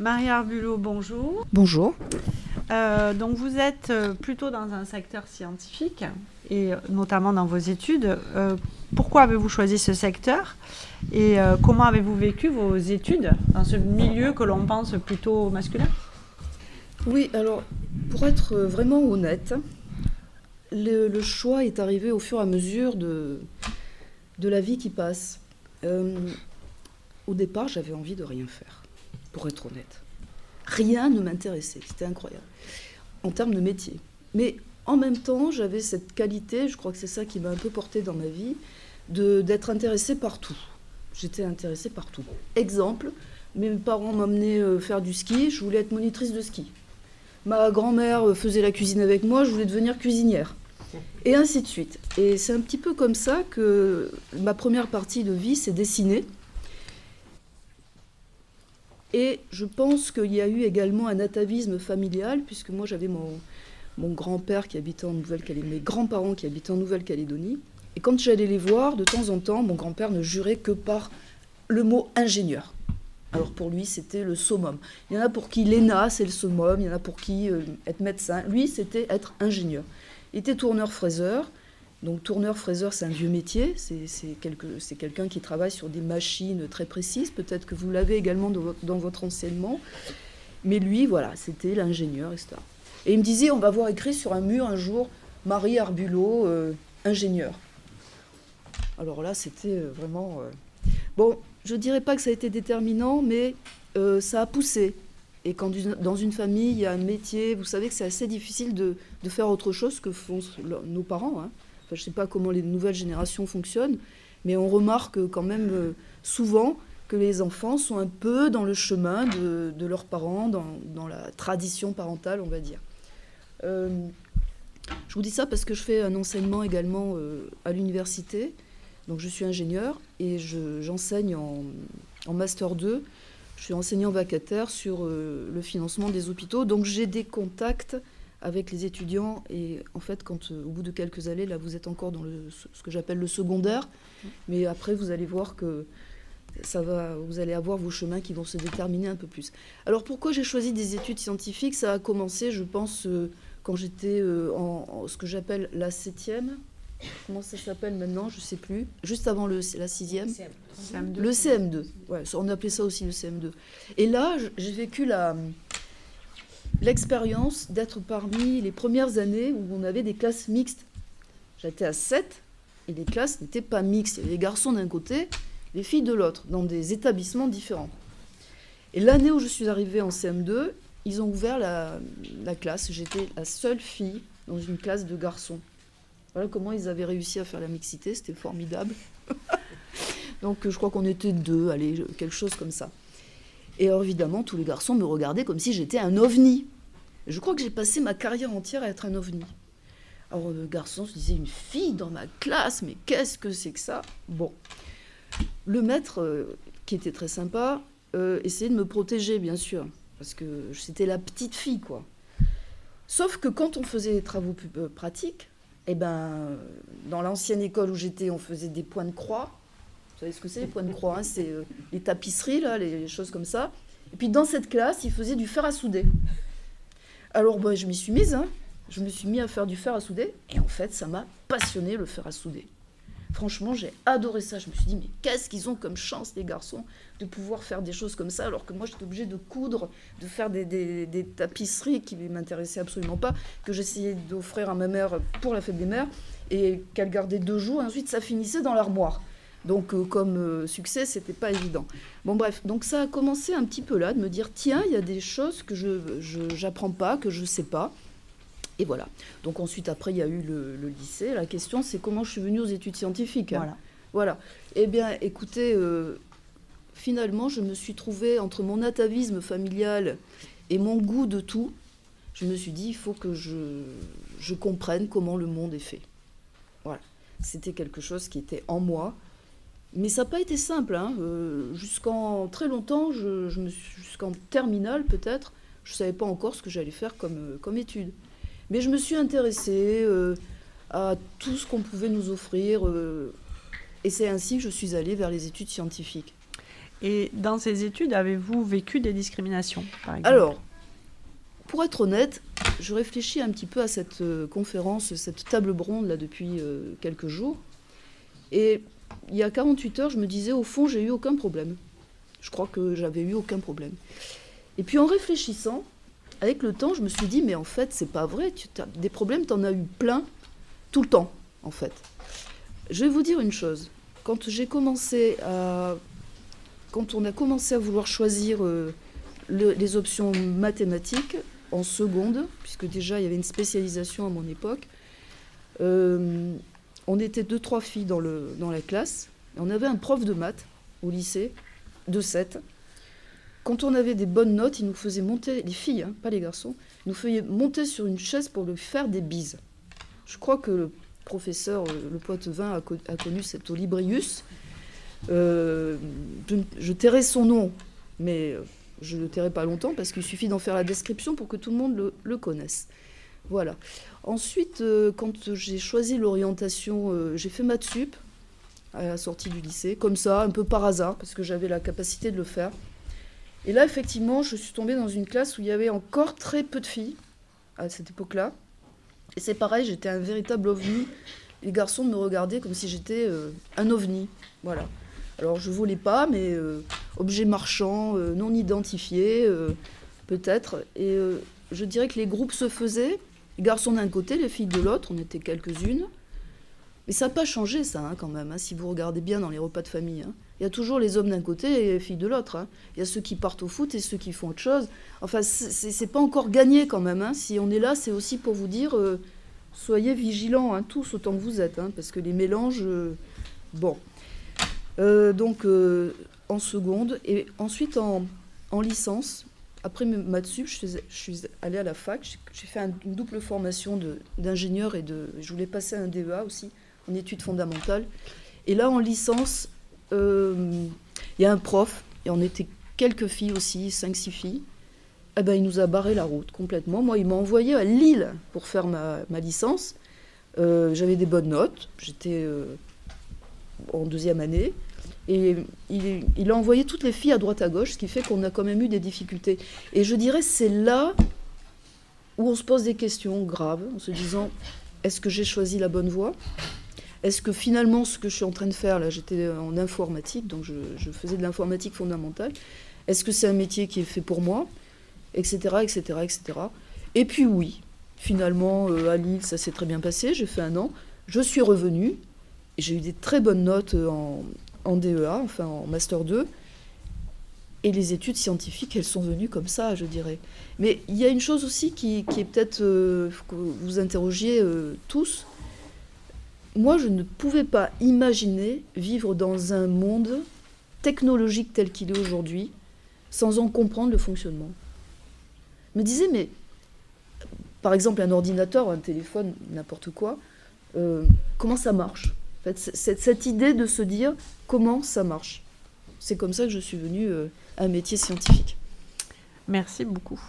Marie Arbulot, bonjour. Bonjour. Euh, donc vous êtes euh, plutôt dans un secteur scientifique et notamment dans vos études. Euh, pourquoi avez-vous choisi ce secteur et comment avez-vous vécu vos études dans ce milieu que l'on pense plutôt masculin? Oui, alors pour être vraiment honnête, le, choix est arrivé au fur et à mesure de, de la vie qui passe. au départ, j'avais envie de rien faire, pour être honnête. Rien ne m'intéressait, c'était incroyable, en termes de métier. Mais en même temps, j'avais cette qualité, je crois que c'est ça qui m'a un peu porté dans ma vie, d'être intéressée par tout. J'étais intéressée par tout. Exemple, mes parents m'emmenaient euh, faire du ski, je voulais être monitrice de ski. Ma grand-mère euh, faisait la cuisine avec moi, je voulais devenir cuisinière. Et ainsi de suite. Et c'est un petit peu comme ça que ma première partie de vie s'est dessinée. Et je pense qu'il y a eu également un atavisme familial, puisque moi j'avais mon, mon grand-père qui habitait en Nouvelle-Calédonie, mes grands-parents qui habitaient en Nouvelle-Calédonie. Et quand j'allais les voir, de temps en temps, mon grand-père ne jurait que par le mot ingénieur. Alors pour lui, c'était le summum. Il y en a pour qui l'ENA, c'est le summum, il y en a pour qui euh, être médecin. Lui, c'était être ingénieur. Il était tourneur-fraiseur. Donc tourneur-fraiseur, c'est un vieux métier, c'est quelqu'un qui travaille sur des machines très précises, peut-être que vous l'avez également dans votre, enseignement, mais lui, voilà, c'était l'ingénieur, etc. Et il me disait, on va voir écrit sur un mur un jour, Marie Arbulot, euh, ingénieur. Alors là, c'était euh, vraiment... Euh, bon, je ne dirais pas que ça a été déterminant, mais ça a poussé. Et quand dans une famille, il y a un métier, vous savez que c'est assez difficile de, de, faire autre chose que font nos parents. Hein je ne sais pas comment les nouvelles générations fonctionnent, mais on remarque quand même euh, souvent que les enfants sont un peu dans le chemin de, leurs parents, dans, la tradition parentale, on va dire. Euh, je vous dis ça parce que je fais un enseignement également euh, à l'université. Donc je suis ingénieur et j'enseigne en, en, Master 2. Je suis enseignant vacataire sur le financement des hôpitaux. Donc j'ai des contacts avec les étudiants. Et en fait, quand euh, au bout de quelques années, là, vous êtes encore dans le, ce que j'appelle le secondaire, mais après, vous allez voir que ça va, vous allez avoir vos chemins qui vont se déterminer un peu plus. Alors, pourquoi j'ai choisi des études scientifiques? Ça a commencé, je pense, euh, quand j'étais euh, en, ce que j'appelle la septième. Comment ça s'appelle maintenant? Je ne sais plus. Juste avant le, la sixième. CM2. Le CM2. Ouais, on appelait ça aussi le CM2. Et là, j'ai vécu la, l'expérience d'être parmi les premières années où on avait des classes mixtes. J'étais à 7 et les classes n'étaient pas mixtes. Il y avait les garçons d'un côté, les filles de l'autre, dans des établissements différents. Et l'année où je suis arrivée en CM2, ils ont ouvert la, classe. J'étais la seule fille dans une classe de garçons. Voilà comment ils avaient réussi à faire la mixité, c'était formidable. Donc je crois qu'on était deux, allez, quelque chose comme ça. Et évidemment, tous les garçons me regardaient comme si j'étais un ovni. Je crois que j'ai passé ma carrière entière à être un ovni. Alors, le garçon se disait, une fille dans ma classe, mais qu'est-ce que c'est que ça? Bon. Le maître, euh, qui était très sympa, euh, essayait de me protéger, bien sûr, parce que c'était la petite fille, quoi. Sauf que quand on faisait des travaux euh, pratiques, eh ben, dans l'ancienne école où j'étais, on faisait des points de croix. Vous savez ce que c'est les points de croix hein C'est euh, les tapisseries, là, les choses comme ça. Et puis dans cette classe, ils faisaient du fer à souder. Alors bah, je m'y suis mise, hein. je me suis mis à faire du fer à souder. Et en fait, ça m'a passionné le fer à souder. Franchement, j'ai adoré ça. Je me suis dit, mais qu'est-ce qu'ils ont comme chance, les garçons, de pouvoir faire des choses comme ça, alors que moi, j'étais obligée de coudre, de faire des, des tapisseries qui ne m'intéressaient absolument pas, que j'essayais d'offrir à ma mère pour la fête des mères, et qu'elle gardait deux jours, et ensuite ça finissait dans l'armoire. Donc euh, comme euh, succès, c'était pas évident. Bon bref, donc ça a commencé un petit peu là, de me dire tiens, il y a des choses que je n'apprends pas, que je sais pas. Et voilà. Donc ensuite, après, il y a eu le, lycée. La question, c'est comment je suis venue aux études scientifiques. Hein. Voilà. Voilà. Eh bien, écoutez, euh, finalement, je me suis trouvée entre mon atavisme familial et mon goût de tout. Je me suis dit, il faut que je, je comprenne comment le monde est fait. Voilà. C'était quelque chose qui était en moi mais ça n'a pas été simple. Hein. Euh, jusqu'en très longtemps, je, jusqu'en terminale peut-être, je ne savais pas encore ce que j'allais faire comme, euh, comme étude. Mais je me suis intéressée euh, à tout ce qu'on pouvait nous offrir. et c'est ainsi que je suis allée vers les études scientifiques. Et dans ces études, avez-vous vécu des discriminations par exemple? Alors, pour être honnête, je réfléchis un petit peu à cette conférence, cette table ronde là depuis quelques jours. Et il y a 48 heures, je me disais, au fond, j'ai eu aucun problème. Je crois que j'avais eu aucun problème. Et puis en réfléchissant, avec le temps, je me suis dit, mais en fait, c'est pas vrai. Tu as des problèmes, tu en as eu plein tout le temps, en fait. Je vais vous dire une chose. Quand j'ai commencé à. Quand on a commencé à vouloir choisir euh, les options mathématiques en seconde, puisque déjà il y avait une spécialisation à mon époque, euh, on était deux, trois filles dans, la classe. On avait un prof de maths au lycée, de 7. Quand on avait des bonnes notes, il nous faisait monter, les filles, hein, pas les garçons, nous faisait monter sur une chaise pour lui faire des bises. Je crois que le professeur, euh, le poète vin, a, connu cet Olibrius. Euh, je, tairai son nom, mais euh, je ne le tairai pas longtemps parce qu'il suffit d'en faire la description pour que tout le monde le connaisse. Voilà. Ensuite, euh, quand j'ai choisi l'orientation, euh, j'ai fait maths sup à la sortie du lycée, comme ça, un peu par hasard, parce que j'avais la capacité de le faire. Et là, effectivement, je suis tombée dans une classe où il y avait encore très peu de filles à cette époque-là. Et c'est pareil, j'étais un véritable ovni. Les garçons me regardaient comme si j'étais euh, un ovni. Voilà. Alors, je volais pas, mais objet marchand, non identifié, peut-être. Et je dirais que les groupes se faisaient les garçons d'un côté, les filles de l'autre, on était quelques-unes. Mais ça n'a pas changé, ça, hein, quand même, hein, si vous regardez bien dans les repas de famille. Hein. Il y a toujours les hommes d'un côté et les filles de l'autre. Il y a ceux qui partent au foot et ceux qui font autre chose. Enfin, c'est pas encore gagné, quand même. Si on est là, c'est aussi pour vous dire euh, soyez vigilants, tous autant que vous êtes, parce que les mélanges. Euh, bon. Euh, donc, en seconde. Et ensuite, en, en licence, après maths je, suis allée à la fac. J'ai fait une double formation d'ingénieur et de. Je voulais passer un DEA aussi, en études fondamentales. Et là, en licence, euh, il y a un prof, et on était quelques filles aussi, 5-6 filles. Eh ben, il nous a barré la route complètement. Moi, il m'a envoyé à Lille pour faire ma, licence. Euh, j'avais des bonnes notes. J'étais euh, en deuxième année. Et il, a envoyé toutes les filles à droite à gauche, ce qui fait qu'on a quand même eu des difficultés. Et je dirais, c'est là où on se pose des questions graves, en se disant, est-ce que j'ai choisi la bonne voie? Est-ce que finalement, ce que je suis en train de faire, là, j'étais en informatique, donc je, faisais de l'informatique fondamentale, est-ce que c'est un métier qui est fait pour moi? Etc., etc., etc. Et puis oui, finalement, euh, à Lille, ça s'est très bien passé, j'ai fait un an, je suis revenue, j'ai eu des très bonnes notes en, en DEA, enfin en Master 2. Et les études scientifiques, elles sont venues comme ça, je dirais. Mais il y a une chose aussi qui, est peut-être euh, que vous interrogiez euh, tous. Moi, je ne pouvais pas imaginer vivre dans un monde technologique tel qu'il est aujourd'hui sans en comprendre le fonctionnement. Je me disais, mais par exemple, un ordinateur, un téléphone, n'importe quoi, euh, comment ça marche? Cette, idée de se dire comment ça marche. C'est comme ça que je suis venue euh, à un métier scientifique. Merci beaucoup.